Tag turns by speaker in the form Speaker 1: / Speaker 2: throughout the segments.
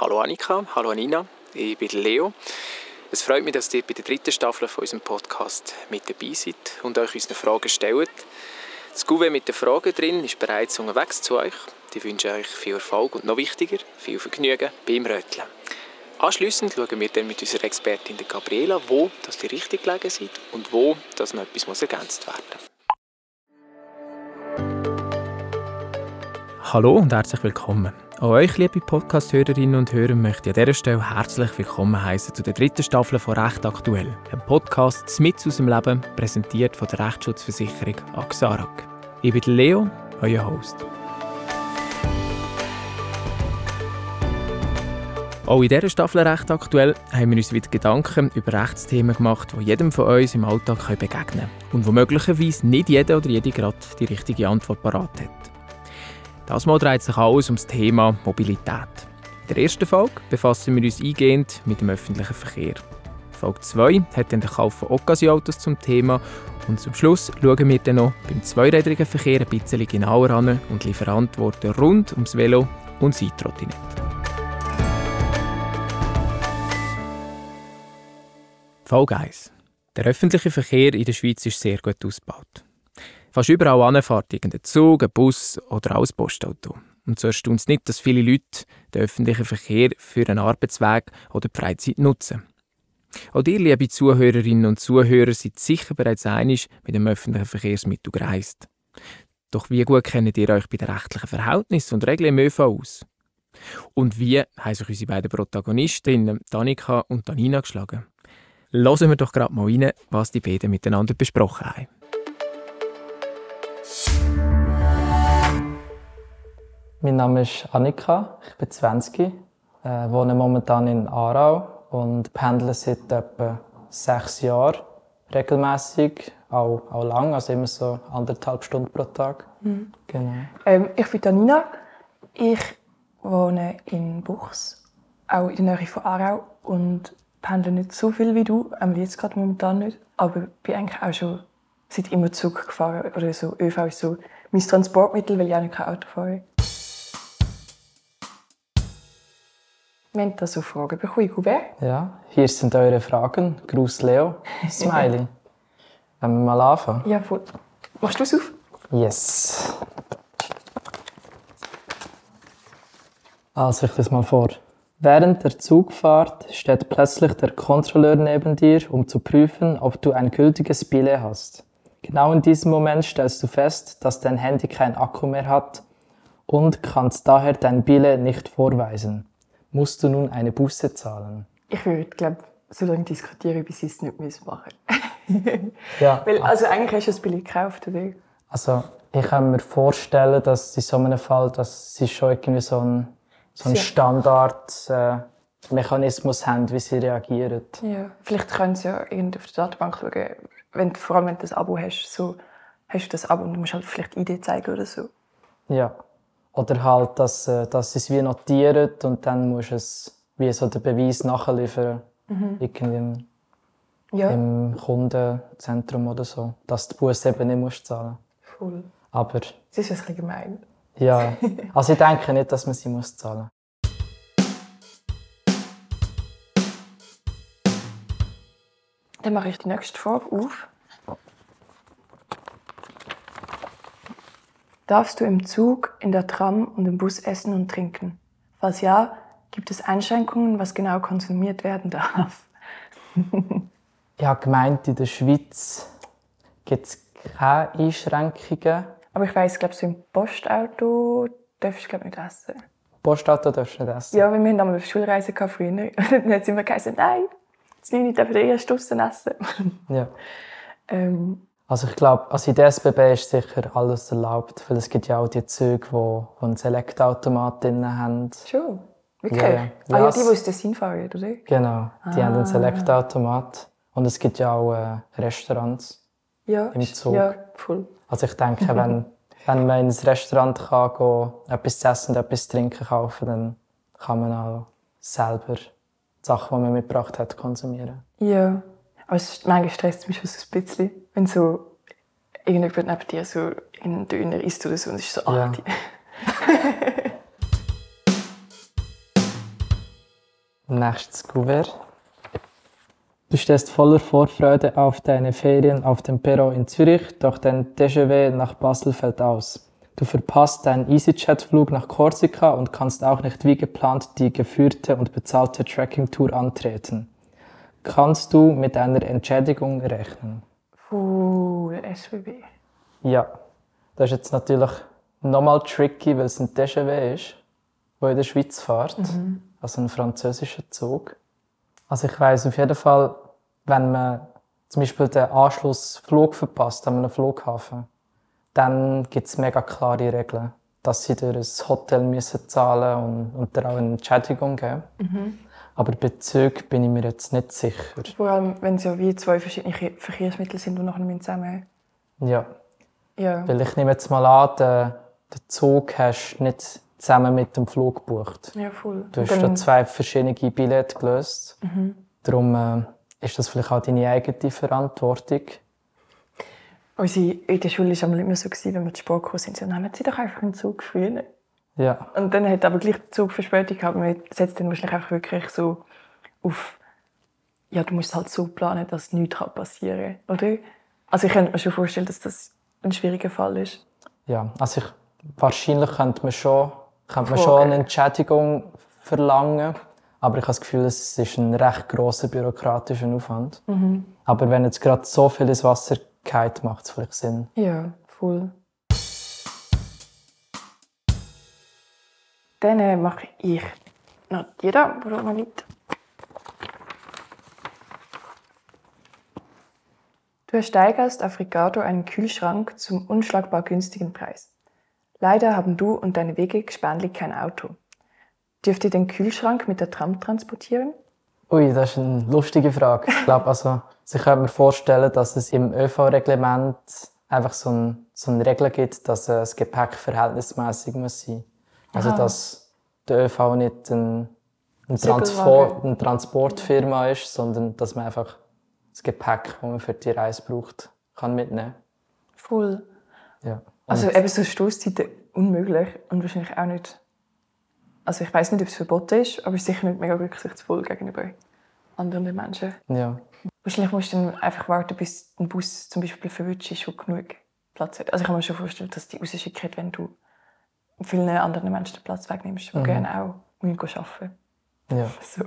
Speaker 1: Hallo Annika, hallo Nina, ich bin Leo. Es freut mich, dass ihr bei der dritten Staffel von unserem Podcast mit dabei seid und euch unsere Fragen stellt. Das Gouvet mit den Fragen drin ist bereits unterwegs zu euch. Ich wünsche euch viel Erfolg und noch wichtiger, viel Vergnügen beim Röteln. Anschliessend schauen wir dann mit unserer Expertin Gabriela, wo dass die richtig gelegen sind und wo dass noch etwas ergänzt werden muss. Hallo und herzlich willkommen. Auch euch, liebe Podcast-Hörerinnen und Hörer, möchte ich an dieser Stelle herzlich willkommen heißen zu der dritten Staffel von Recht aktuell, einem Podcast mit aus dem Leben, präsentiert von der Rechtsschutzversicherung Axarak. Ich bin Leo, euer Host. Auch in dieser Staffel Recht aktuell haben wir uns wieder Gedanken über Rechtsthemen gemacht, die jedem von uns im Alltag begegnen können und wo möglicherweise nicht jeder oder jede gerade die richtige Antwort parat hat. Das Mal dreht sich alles um das Thema Mobilität. In der ersten Folge befassen wir uns eingehend mit dem öffentlichen Verkehr. Folge 2 hat dann den Kauf von Occasion-Autos zum Thema und zum Schluss schauen wir dann noch beim zweirädrigen Verkehr ein bisschen genauer an und liefern Antworten rund ums Velo und das E-Trottinett. Folge 1. Der öffentliche Verkehr in der Schweiz ist sehr gut ausgebaut. Fast überall anfährt irgendein Zug, ein Bus oder auch ein Postauto. Und so erstaunt es nicht, dass viele Leute den öffentlichen Verkehr für einen Arbeitsweg oder die Freizeit nutzen. Auch ihr, liebe Zuhörerinnen und Zuhörer, seid sicher bereits einig mit dem öffentlichen Verkehrsmittel gereist. Doch wie gut kennt ihr euch bei den rechtlichen Verhältnissen und Regeln im ÖV aus? Und wie haben sich unsere beiden Protagonistinnen, Danika und Danina, geschlagen? Hören wir doch gerade mal rein, was die beiden miteinander besprochen haben.
Speaker 2: Mein Name ist Annika, ich bin 20, äh, wohne momentan in Aarau und pendle seit etwa sechs Jahren regelmäßig, auch, auch lang, also immer so anderthalb Stunden pro Tag. Mhm.
Speaker 3: Genau. Ähm, ich bin Anina, ich wohne in Buchs, auch in der Nähe von Aarau und pendle nicht so viel wie du, ähm, jetzt gerade momentan nicht, aber bin eigentlich auch schon seit immer Zug gefahren oder so. ÖV ist so mein Transportmittel, weil ich auch nicht kein Auto fahre. Wir haben da so Fragen bekommen, Hubert.
Speaker 2: Ja, hier sind eure Fragen. Gruß Leo, Smiley. Wollen wir mal anfangen?
Speaker 3: Ja, voll. Machst du es auf?
Speaker 2: Yes. Also, ich lese mal vor. Während der Zugfahrt steht plötzlich der Kontrolleur neben dir, um zu prüfen, ob du ein gültiges Billet hast. Genau in diesem Moment stellst du fest, dass dein Handy kein Akku mehr hat und kannst daher dein Billet nicht vorweisen musst du nun eine Buße zahlen?
Speaker 3: Ich würde, glaube so lange diskutieren, bis sie es nicht machen müssen. ja. Weil, also eigentlich hast du das Billet gekauft, oder?
Speaker 2: Also ich kann mir vorstellen, dass in so einem Fall, dass sie schon irgendwie so ein, so ein Standardmechanismus äh, haben, wie sie reagieren.
Speaker 3: Ja, vielleicht können sie ja auf der Datenbank schauen, wenn, vor allem wenn du das Abo hast, so hast du das Abo und du musst halt vielleicht ID zeigen oder so.
Speaker 2: Ja. Oder halt, dass, äh, dass sie es wie notieren und dann musst du es wie so den Beweis nachliefern. Mhm. Irgendwie im, ja. im Kundenzentrum oder so. Dass du die Busse eben nicht musst zahlen
Speaker 3: Voll.
Speaker 2: Aber...
Speaker 3: Das ist ein bisschen gemein.
Speaker 2: Ja. Also ich denke nicht, dass man sie muss zahlen muss.
Speaker 3: Dann mache ich die nächste Frage auf. Darfst du im Zug, in der Tram und im Bus essen und trinken? Falls ja, gibt es Einschränkungen, was genau konsumiert werden darf?
Speaker 2: ich habe gemeint, in der Schweiz gibt es keine Einschränkungen.
Speaker 3: Aber ich weiss, glaube so im Postauto darfst du nicht essen.
Speaker 2: Postauto darfst du nicht essen?
Speaker 3: Ja, weil wir haben eine Schulreise früher. Und dann sie immer gesagt, nein, jetzt nicht, darf ich erst draussen essen.
Speaker 2: ja. ähm, also ich glaube, also in der SBB ist sicher alles erlaubt, weil es gibt ja auch die Züge, die, die einen Select-Automat drin haben.
Speaker 3: Schon? Wirklich? Ja, ja. Ah ja, die, die aus Tessin fahren, oder?
Speaker 2: Genau, die ah. haben einen Select-Automat. Und es gibt ja auch äh, Restaurants
Speaker 3: ja,
Speaker 2: im Zug.
Speaker 3: Ja, voll.
Speaker 2: Also ich denke, wenn, wenn man ins Restaurant kann, gehen, etwas zu essen und etwas zu trinken kaufen, dann kann man auch selber die Sachen, die man mitgebracht hat, konsumieren.
Speaker 3: Ja. Aber es ist, manchmal stresst mich schon so ein bisschen, wenn so irgendjemand neben dir so in Döner isst oder so und es ist so ja.
Speaker 2: Nächstes Kuvert. Du stehst voller Vorfreude auf deine Ferien auf dem Perron in Zürich, doch dein TGV nach Basel fällt aus. Du verpasst deinen EasyJet-Flug nach Korsika und kannst auch nicht wie geplant die geführte und bezahlte Tracking-Tour antreten. Kannst du mit einer Entschädigung rechnen?
Speaker 3: Der SBB.
Speaker 2: Ja, das ist jetzt natürlich nochmal tricky, weil es ein TGV ist, der in der Schweiz fährt, also ein französischer Zug. Also ich weiß auf jeden Fall, wenn man zum Beispiel den Anschlussflug verpasst an einem Flughafen, dann gibt es mega klare Regeln, dass sie durch ein Hotel müssen zahlen und, und dir auch eine Entschädigung geben. Aber bei Zügen bin ich mir jetzt nicht sicher.
Speaker 3: Vor allem, wenn es ja wie zwei verschiedene Verkehrsmittel sind, die nachher zusammen
Speaker 2: Ja,
Speaker 3: Ja.
Speaker 2: weil ich nehme jetzt mal an, den, den Zug hast du nicht zusammen mit dem Flug gebucht.
Speaker 3: Ja, voll.
Speaker 2: Du hast da
Speaker 3: dann-
Speaker 2: zwei verschiedene Billette gelöst. Darum äh, ist das vielleicht auch deine eigene Verantwortung.
Speaker 3: Unsere, in der Schule war es immer so, wenn wir zu Sport gekommen sind, so, nehmen Sie doch einfach einen Zug früher.
Speaker 2: Ja,
Speaker 3: Und dann hat aber gleich der Zug Verspätung gehabt. Man setzt dann wahrscheinlich einfach wirklich so auf, ja, du musst halt so planen, dass nichts passieren kann, oder? Also ich könnte mir schon vorstellen, dass das ein schwieriger Fall ist.
Speaker 2: ja. Also ich, wahrscheinlich könnte man schon, könnte man schon eine Entschädigung verlangen. Aber ich habe das Gefühl, es ist ein recht grosser bürokratischer Aufwand. Aber wenn jetzt gerade so viel ins Wasser geht, macht es vielleicht Sinn.
Speaker 3: Ja, voll. Dann äh, mache ich noch die da, da noch liegt. Du ersteigerst auf Ricardo einen Kühlschrank zum unschlagbar günstigen Preis. Leider haben du und deine Wege gespanntlich kein Auto. Dürft ihr den Kühlschrank mit der Tram transportieren?
Speaker 2: Ui, das ist eine lustige Frage. Ich glaube, also, ich könnte mir vorstellen, dass es im ÖV-Reglement einfach so, ein, so eine Regel gibt, dass äh, das Gepäck verhältnismäßig muss sein. Also,
Speaker 3: Aha.
Speaker 2: dass der ÖV nicht ein, ein. Transport, eine Transportfirma ist, sondern dass man einfach das Gepäck, das man für die Reise braucht, kann mitnehmen.
Speaker 3: Voll.
Speaker 2: Ja.
Speaker 3: Also eben so Stoßzeiten unmöglich und wahrscheinlich auch nicht. Also ich weiß nicht, ob es verboten ist, aber es ist sicher nicht mega rücksichtsvoll gegenüber anderen Menschen.
Speaker 2: ja.
Speaker 3: Wahrscheinlich musst du dann einfach warten, bis ein Bus zum Beispiel verwünscht ist, der genug Platz hat. Also ich kann mir schon vorstellen, dass die rausschicken, wenn du vielen anderen Menschen den Platz wegnimmst, die
Speaker 2: Mhm.
Speaker 3: gerne auch müssen arbeiten
Speaker 2: ja.
Speaker 3: so.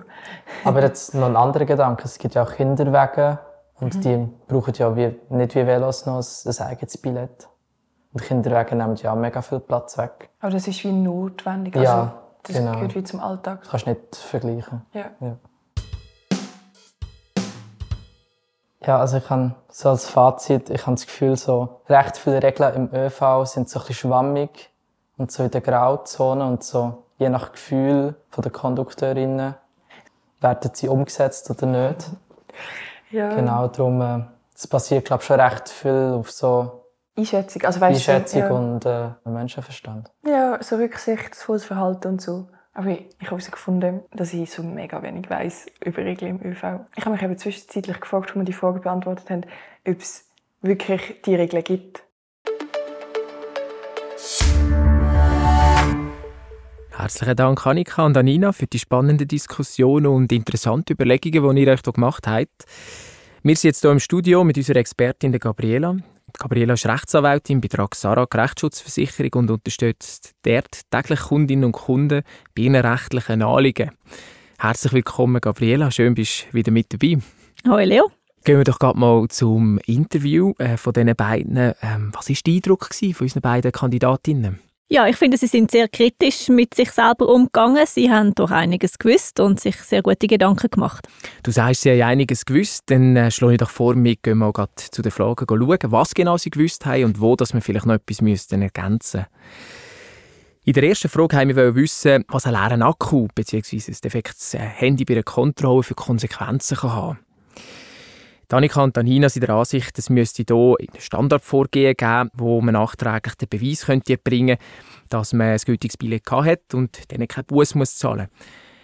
Speaker 2: Aber jetzt noch ein anderer Gedanke. Es gibt ja auch Kinderwege und
Speaker 3: Mhm.
Speaker 2: die brauchen ja wie, nicht wie Velos noch ein, ein eigenes Billett. Und Kinderwege nehmen ja auch mega viel Platz weg.
Speaker 3: Aber das ist wie notwendig.
Speaker 2: Ja,
Speaker 3: also, das
Speaker 2: genau.
Speaker 3: gehört wie zum Alltag.
Speaker 2: Das kannst du nicht vergleichen.
Speaker 3: Ja.
Speaker 2: Ja. Ja, also ich habe so als Fazit, ich habe das Gefühl, so recht viele Regeln im ÖV sind so ein bisschen schwammig und so in der Grauzone und so je nach Gefühl von der Kondukteurinnen werden sie umgesetzt oder nicht.
Speaker 3: ja.
Speaker 2: Genau, darum äh, es passiert glaube ich schon recht viel auf so
Speaker 3: Einschätzung. Also, weißt du,
Speaker 2: Einschätzung
Speaker 3: ja.
Speaker 2: und äh, Menschenverstand.
Speaker 3: Ja, so rücksichtsvolles Verhalten und so. Aber ich, ich habe herausgefunden, dass ich so mega wenig weiß über Regeln im ÖV. Ich habe mich eben zwischenzeitlich gefragt, als wir die Frage beantwortet haben, ob es wirklich die Regeln gibt.
Speaker 1: Herzlichen Dank, Annika und Anina, für die spannenden Diskussionen und interessanten Überlegungen, die ihr euch hier gemacht habt. Wir sind jetzt hier im Studio mit unserer Expertin der Gabriela. Gabriela ist Rechtsanwältin bei Axara Rechtsschutzversicherung und unterstützt dort täglich Kundinnen und Kunden bei ihren rechtlichen Anliegen. Herzlich willkommen, Gabriela. Schön, bist du wieder mit dabei.
Speaker 4: Hoi Leo.
Speaker 1: Gehen wir doch gerade mal zum Interview äh, von diesen beiden. Ähm, was war der Eindruck von unseren beiden Kandidatinnen?
Speaker 4: Ja, ich finde, sie sind sehr kritisch mit sich selber umgegangen. Sie haben doch einiges gewusst und sich sehr gute Gedanken gemacht.
Speaker 1: Du sagst, sie haben einiges gewusst, dann äh, schlage ich doch vor, wir gehen mal zu den Fragen schauen, was genau sie gewusst haben und wo dass wir vielleicht noch etwas müssten ergänzen In der ersten Frage haben wir wissen, was ein leerer Akku bzw. ein defektes äh, Handy bei einer Kontrolle für Konsequenzen kann haben Danica und Anina sind der Ansicht, es müsste hier ein Standardvorgehen geben, wo man nachträglich den Beweis könnte bringen könnte, dass man ein gültiges Billett hat und dann keinen Bus muss zahlen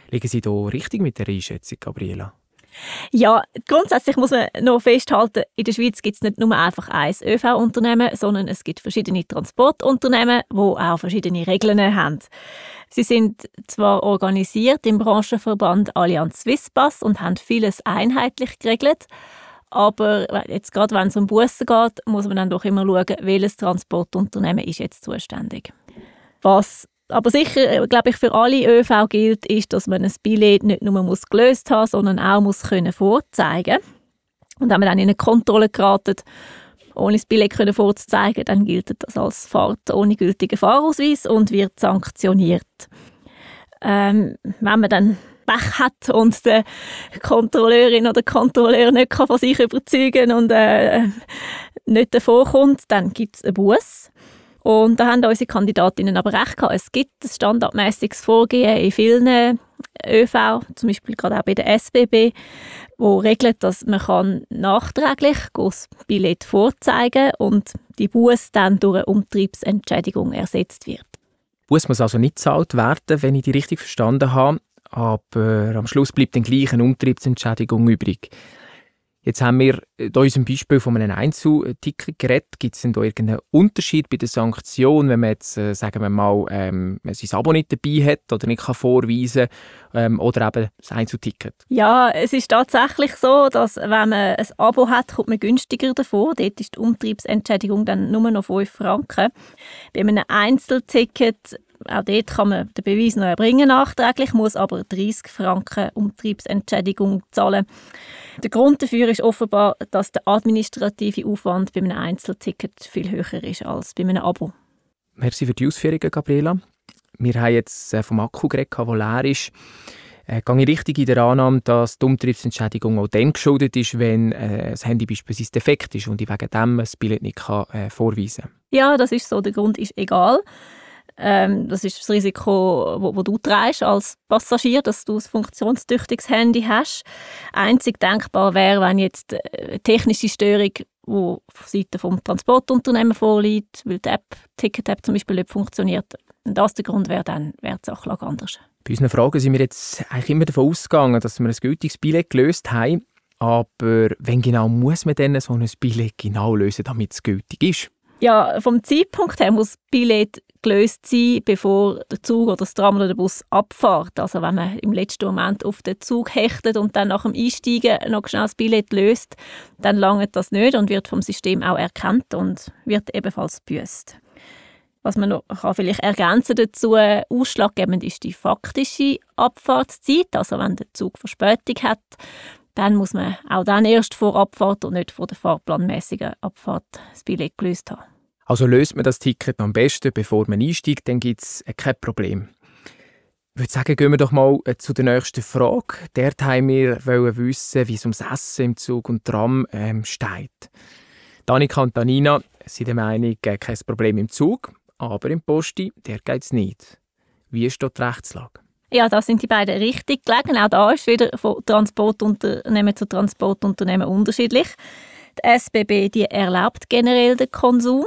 Speaker 1: Liegen Sie hier richtig mit der Einschätzung, Gabriela?
Speaker 4: Ja, grundsätzlich muss man noch festhalten, in der Schweiz gibt es nicht nur einfach ein ÖV-Unternehmen, sondern es gibt verschiedene Transportunternehmen, die auch verschiedene Regeln haben. Sie sind zwar organisiert im Branchenverband Allianz Swisspass und haben vieles einheitlich geregelt, aber jetzt gerade wenn es um Bussen geht, muss man dann doch immer schauen, welches Transportunternehmen ist jetzt zuständig. Was aber sicher, äh, glaube ich, für alle ÖV gilt, ist, dass man ein Billett nicht nur muss gelöst haben, sondern auch muss können vorzeigen. Und wenn man dann in eine Kontrolle geraten, ohne das Billett können vorzeigen, dann gilt das als Fahrt ohne gültigen Fahrausweis und wird sanktioniert. Ähm, wenn man dann Pech hat und der Kontrolleurin oder Kontrolleur nicht von sich überzeugen und äh, nicht davor kommt, dann gibt es einen Bus. Und da haben unsere Kandidatinnen aber recht gehabt. Es gibt ein standardmäßiges Vorgehen in vielen ÖV, zum Beispiel gerade auch bei der SBB, wo regelt, dass man kann nachträglich das Billett vorzeigen und die Buß dann durch eine Umtriebsentschädigung ersetzt wird.
Speaker 1: Buß muss also nicht gezahlt werden, wenn ich die richtig verstanden habe, aber am Schluss bleibt dann gleich Umtriebsentschädigung übrig. Jetzt haben wir in unserem Beispiel von einem Einzelticket geredet. Gibt es denn da irgendeinen Unterschied bei der Sanktion, wenn man jetzt, äh, sagen wir mal, ähm, sein Abo nicht dabei hat oder nicht kann vorweisen ähm, oder eben das Einzelticket?
Speaker 4: Ja, es ist tatsächlich so, dass wenn man ein Abo hat, kommt man günstiger davor. Dort ist die Umtriebsentschädigung dann nur noch 5 Franken. Bei einem Einzelticket auch dort kann man den Beweis noch erbringen nachträglich, muss aber 30 Franken Umtriebsentschädigung zahlen. Der Grund dafür ist offenbar, dass der administrative Aufwand bei einem Einzelticket viel höher ist als bei einem Abo.
Speaker 1: Merci für die Ausführungen, Gabriela. Wir haben jetzt äh, vom Akku geredet, der leer ist. Äh, gehe ich richtig in der Annahme, dass die Umtriebsentschädigung auch dann geschuldet ist, wenn äh, das Handy beispielsweise defekt ist und ich wegen dem das Billett nicht kann, äh, vorweisen kann?
Speaker 4: Ja, das ist so. Der Grund ist egal. Ähm, das ist das Risiko, wo, wo du trägst als Passagier, dass du ein funktionstüchtiges Handy hast. Einzig denkbar wäre, wenn jetzt eine äh, technische Störung die von Seite des Transportunternehmens vorliegt, weil die App, Ticket-App zum Beispiel nicht funktioniert. Wenn das der Grund wäre, dann wäre die Sache anders.
Speaker 1: Bei unseren Fragen sind wir jetzt eigentlich immer davon ausgegangen, dass wir ein gültiges Billett gelöst haben. Aber wenn genau muss man denn so ein Billett genau lösen, damit es gültig ist?
Speaker 4: Ja, vom Zeitpunkt her muss Billett gelöst sein, bevor der Zug oder das Tram oder der Bus abfährt. Also wenn man im letzten Moment auf den Zug hechtet und dann nach dem Einsteigen noch schnell das Billett löst, dann langt das nicht und wird vom System auch erkannt und wird ebenfalls büßt. Was man noch kann vielleicht ergänzen dazu, ausschlaggebend ist die faktische Abfahrtszeit. Also wenn der Zug Verspätung hat, dann muss man auch dann erst vor Abfahrt und nicht vor der fahrplanmäßigen Abfahrt das Billett gelöst haben.
Speaker 1: Also löst man das Ticket am besten, bevor man einsteigt, dann gibt es äh, kein Problem. Ich würde sagen, gehen wir doch mal äh, zu der nächsten Frage. Dort haben wir wissen, wie es ums Essen im Zug und Tram ähm, steht. Danika und Danina sind der Meinung, äh, kein Problem im Zug, aber im Posti, der geht es nicht. Wie ist dort die Rechtslage?
Speaker 4: Ja, da sind die beiden richtig gelegen. Auch da ist wieder von Transportunternehmen zu Transportunternehmen unterschiedlich. Die SBB die erlaubt generell den Konsum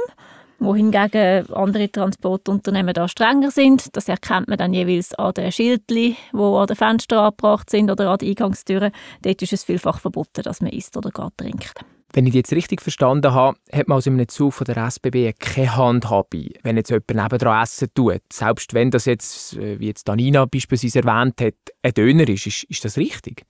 Speaker 4: wohingegen andere Transportunternehmen da strenger sind. Das erkennt man dann jeweils an den Schildern, die an den Fenstern angebracht sind oder an den Eingangstüren. Dort ist es vielfach verboten, dass man isst oder gar trinkt.
Speaker 1: Wenn ich jetzt richtig verstanden habe, hat man also in einem Zug von der SBB keine Handhabe, wenn jetzt jemand nebendran essen tut. Selbst wenn das jetzt, äh, wie jetzt Anina beispielsweise erwähnt hat, ein Döner ist. Ist, ist das richtig?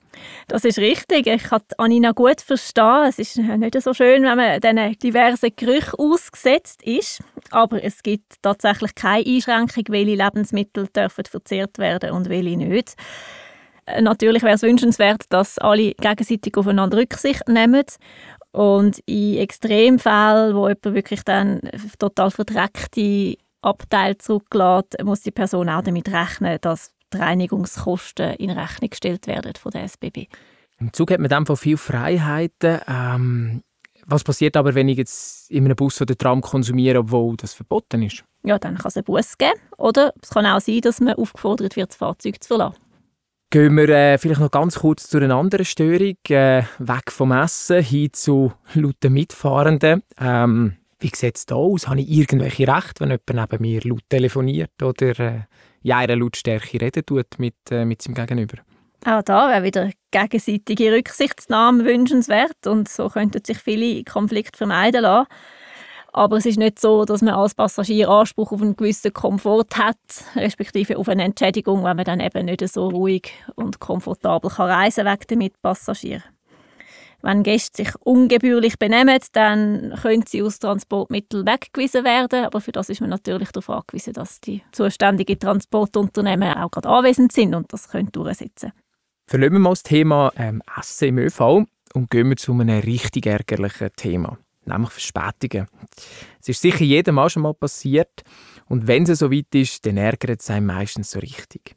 Speaker 4: Das ist richtig. Ich kann Anina gut verstehen. Es ist nicht so schön, wenn man diesen diversen Gerüchen ausgesetzt ist. Aber es gibt tatsächlich keine Einschränkung, welche Lebensmittel dürfen verzehrt werden und welche nicht. Äh, natürlich wäre es wünschenswert, dass alle gegenseitig aufeinander Rücksicht nehmen. Und in Extremfällen, wo jemand wirklich dann total verdreckte Abteil zurücklässt, muss die Person auch damit rechnen, dass die Reinigungskosten in Rechnung gestellt werden von der SBB.
Speaker 1: Im Zug hat man dann von viel Freiheiten. Ähm, was passiert aber, wenn ich jetzt in einem Bus oder Tram konsumiere, obwohl das verboten ist?
Speaker 4: Ja, dann kann es einen Bus geben. Oder es kann auch sein, dass man aufgefordert wird, das Fahrzeug zu verlassen.
Speaker 1: Gehen wir äh, vielleicht noch ganz kurz zu einer anderen Störung, äh, weg vom Essen hin zu lauten Mitfahrenden. Ähm, wie sieht es da aus? Habe ich irgendwelche Rechte, wenn jemand neben mir laut telefoniert oder äh, in einer Lautstärke reden tut mit, äh, mit seinem Gegenüber?
Speaker 4: Auch da wäre wieder gegenseitige Rücksichtnahme wünschenswert und so könnten sich viele Konflikte vermeiden lassen. Aber es ist nicht so, dass man als Passagier Anspruch auf einen gewissen Komfort hat, respektive auf eine Entschädigung, wenn man dann eben nicht so ruhig und komfortabel kann reisen kann wegen der Mitpassagier. Wenn Gäste sich ungebührlich benehmen, dann können sie aus Transportmitteln weggewiesen werden. Aber für das ist man natürlich darauf angewiesen, dass die zuständigen Transportunternehmen auch gerade anwesend sind und das können durchsetzen.
Speaker 1: Verlassen wir mal das Thema ähm, Essen im ÖV und gehen wir zu einem richtig ärgerlichen Thema nämlich Verspätungen. Es ist sicher jedem Mal schon mal passiert und wenn es so weit ist, dann ärgert es einen meistens so richtig.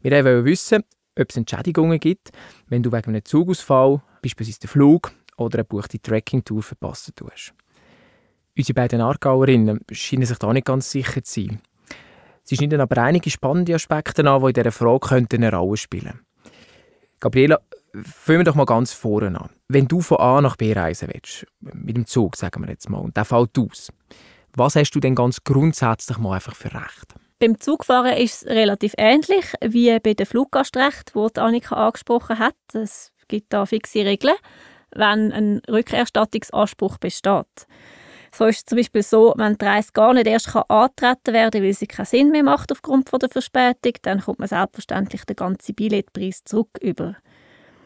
Speaker 1: Wir wollen wissen, ob es Entschädigungen gibt, wenn du wegen einem Zugausfall, beispielsweise den Flug oder eine buchte Tracking-Tour verpassen tust. Unsere beiden Aargauerinnen scheinen sich da nicht ganz sicher zu sein. Sie schneiden aber einige spannende Aspekte an, die in dieser Frage eine Rolle spielen könnten. Gabriela, fangen wir doch mal ganz vorne an. Wenn du von A nach B reisen willst, mit dem Zug, sagen wir jetzt mal, und der fällt aus, was hast du denn ganz grundsätzlich mal einfach für Recht?
Speaker 4: Beim Zugfahren ist es relativ ähnlich wie bei dem Fluggastrecht, das Annika angesprochen hat. Es gibt da fixe Regeln, wenn ein Rückerstattungsanspruch besteht. So ist es zum Beispiel so, wenn die Reise gar nicht erst antreten werden kann, weil sie keinen Sinn mehr macht aufgrund der Verspätung, dann kommt man selbstverständlich den ganzen Billetpreis zurück über.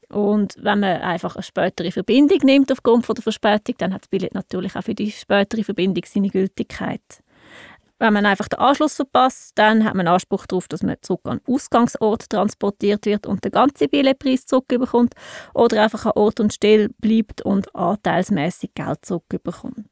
Speaker 4: Und wenn man einfach eine spätere Verbindung nimmt aufgrund der Verspätung, dann hat das Billett natürlich auch für die spätere Verbindung seine Gültigkeit. Wenn man einfach den Anschluss verpasst, dann hat man Anspruch darauf, dass man zurück an den Ausgangsort transportiert wird und den ganzen Billetpreis zurückbekommt oder einfach an Ort und Stelle bleibt und anteilsmäßig Geld zurückbekommt.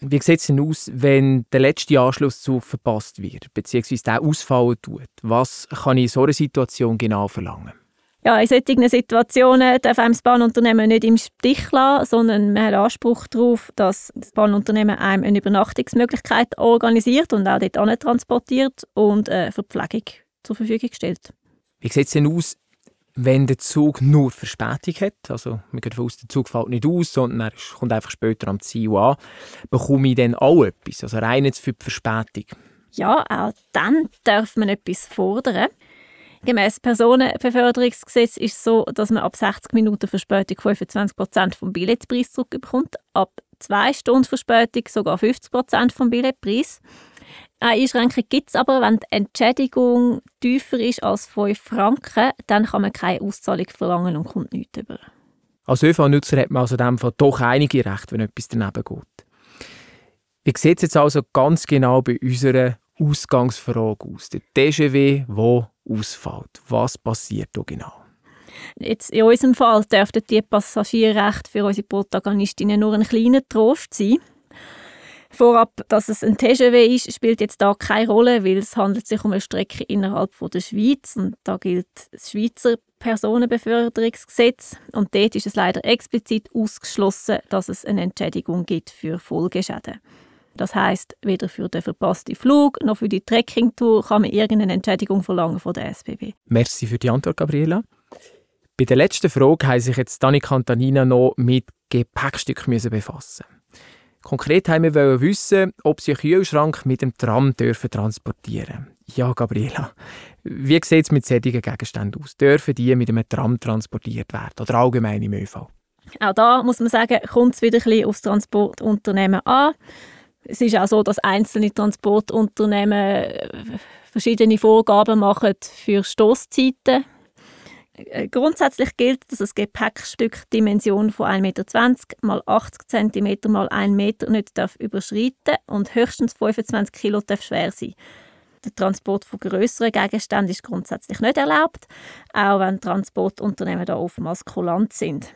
Speaker 1: Wie sieht es denn aus, wenn der letzte Anschlusszug verpasst wird, beziehungsweise der ausfallen tut? Was kann ich in so einer Situation genau verlangen?
Speaker 4: Ja, in solchen Situationen darf einem das Bahnunternehmen nicht im Stich lassen, sondern man hat Anspruch darauf, dass das Bahnunternehmen einem eine Übernachtungsmöglichkeit organisiert und auch dort transportiert und eine Verpflegung zur Verfügung stellt.
Speaker 1: Wie sieht es denn aus, wenn der Zug nur Verspätung hat? Also man geht davon aus, der Zug fällt nicht aus, sondern er kommt einfach später am Ziel an. Bekomme ich dann auch etwas, also rein jetzt für die Verspätung?
Speaker 4: Ja, auch dann darf man etwas fordern. Gemäß Personenbeförderungsgesetz ist es so, dass man ab 60 Minuten Verspätung 25 Prozent vom Billetpreis zurückbekommt, ab 2 Stunden Verspätung sogar 50 Prozent vom Billetpreis. Eine Einschränkung gibt es aber, wenn die Entschädigung tiefer ist als 5 Franken, dann kann man keine Auszahlung verlangen und kommt nichts über.
Speaker 1: Als ÖV-Nutzer hat man also dem Fall doch einige Rechte, wenn etwas daneben geht. Wie sieht es jetzt also ganz genau bei unserer Ausgangsfrage aus? Der TGW, wo ausfällt. Was passiert da genau?
Speaker 4: Jetzt in unserem Fall dürften die Passagierrechte für unsere Protagonistinnen nur ein kleiner Trost sein. Vorab, dass es ein TGW ist, spielt jetzt da keine Rolle, weil es handelt sich um eine Strecke innerhalb von der Schweiz und da gilt das Schweizer Personenbeförderungsgesetz und dort ist es leider explizit ausgeschlossen, dass es eine Entschädigung gibt für Folgeschäden. Das heißt, weder für den verpassten Flug noch für die Trekkingtour kann man irgendeine Entschädigung verlangen von der SBB.
Speaker 1: Merci für die Antwort, Gabriela. Bei der letzten Frage haben sich jetzt Dani Cantanina noch mit Gepäckstücken befassen. Konkret haben wir wissen, ob sie einen Kühlschrank mit dem Tram dürfen transportieren Ja, Gabriela, wie sieht es mit solchen Gegenständen aus? Dürfen die mit einem Tram transportiert werden oder allgemein im ÖV?
Speaker 4: Auch da muss man sagen, kommt es wieder ein bisschen aufs Transportunternehmen an. Es ist auch so, dass einzelne Transportunternehmen äh, verschiedene Vorgaben machen für Stoßzeiten. Äh, grundsätzlich gilt, dass das Gepäckstück Dimension von 1,20 Meter x 80 cm x 1 Meter nicht darf überschreiten und höchstens 25 Kilo darf schwer sein. Der Transport von größeren Gegenständen ist grundsätzlich nicht erlaubt, auch wenn Transportunternehmen da oftmals kulant sind.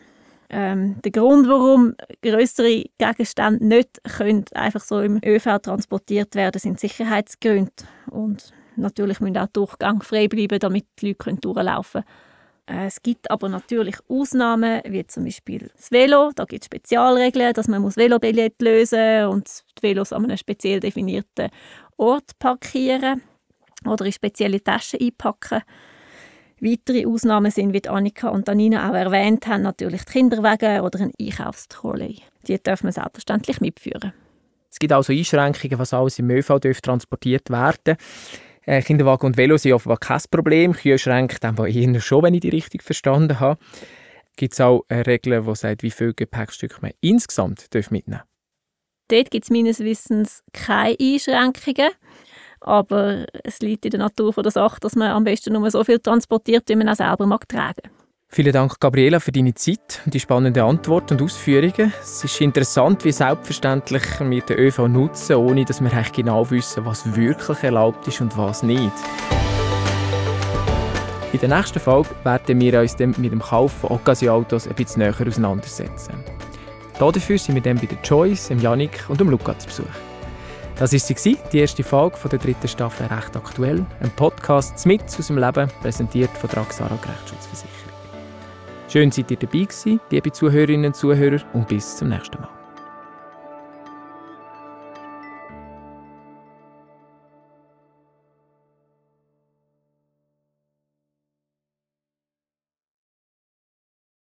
Speaker 4: Ähm, der Grund, warum größere Gegenstände nicht können einfach so im ÖV transportiert werden, sind Sicherheitsgründe. Und natürlich müssen auch Durchgänge frei bleiben, damit die Leute durchlaufen können. Äh, es gibt aber natürlich Ausnahmen, wie zum Beispiel das Velo. Da gibt es Spezialregeln, dass man das Velobillett lösen muss und die Velos an einem speziell definierten Ort parkieren oder in spezielle Taschen einpacken. Weitere Ausnahmen sind, wie Annika und Anina auch erwähnt haben, natürlich die Kinderwagen oder ein Einkaufstrolley. Die dürfen wir selbstverständlich mitführen.
Speaker 1: Es gibt also Einschränkungen, was alles im ÖV transportiert werden Äh, Kinderwagen und Velo sind offenbar kein Problem. Kühlschränke dann eher schon, wenn ich die richtig verstanden habe. Gibt es auch eine Regel, die sagt, wie viel Gepäckstück man insgesamt mitnehmen darf?
Speaker 4: Dort gibt es meines Wissens keine Einschränkungen. Aber es liegt in der Natur der Sache, dass man am besten nur so viel transportiert, wie man auch selber mag tragen
Speaker 1: Vielen Dank, Gabriela, für deine Zeit und die spannenden Antworten und Ausführungen. Es ist interessant, wie selbstverständlich wir den ÖV nutzen, ohne dass wir eigentlich genau wissen, was wirklich erlaubt ist und was nicht. In der nächsten Folge werden wir uns mit dem Kauf von Occasion-Autos ein bisschen näher auseinandersetzen. Dafür sind wir dann bei der Joyce, dem Janik und dem Luca zu Besuch. Das war sie, die erste Folge von der dritten Staffel «Recht aktuell», ein Podcast mit aus dem Leben, präsentiert von der Axara Rechtsschutzversicherung. Schön, seid ihr dabei gewesen, liebe Zuhörerinnen und Zuhörer, und bis zum nächsten Mal.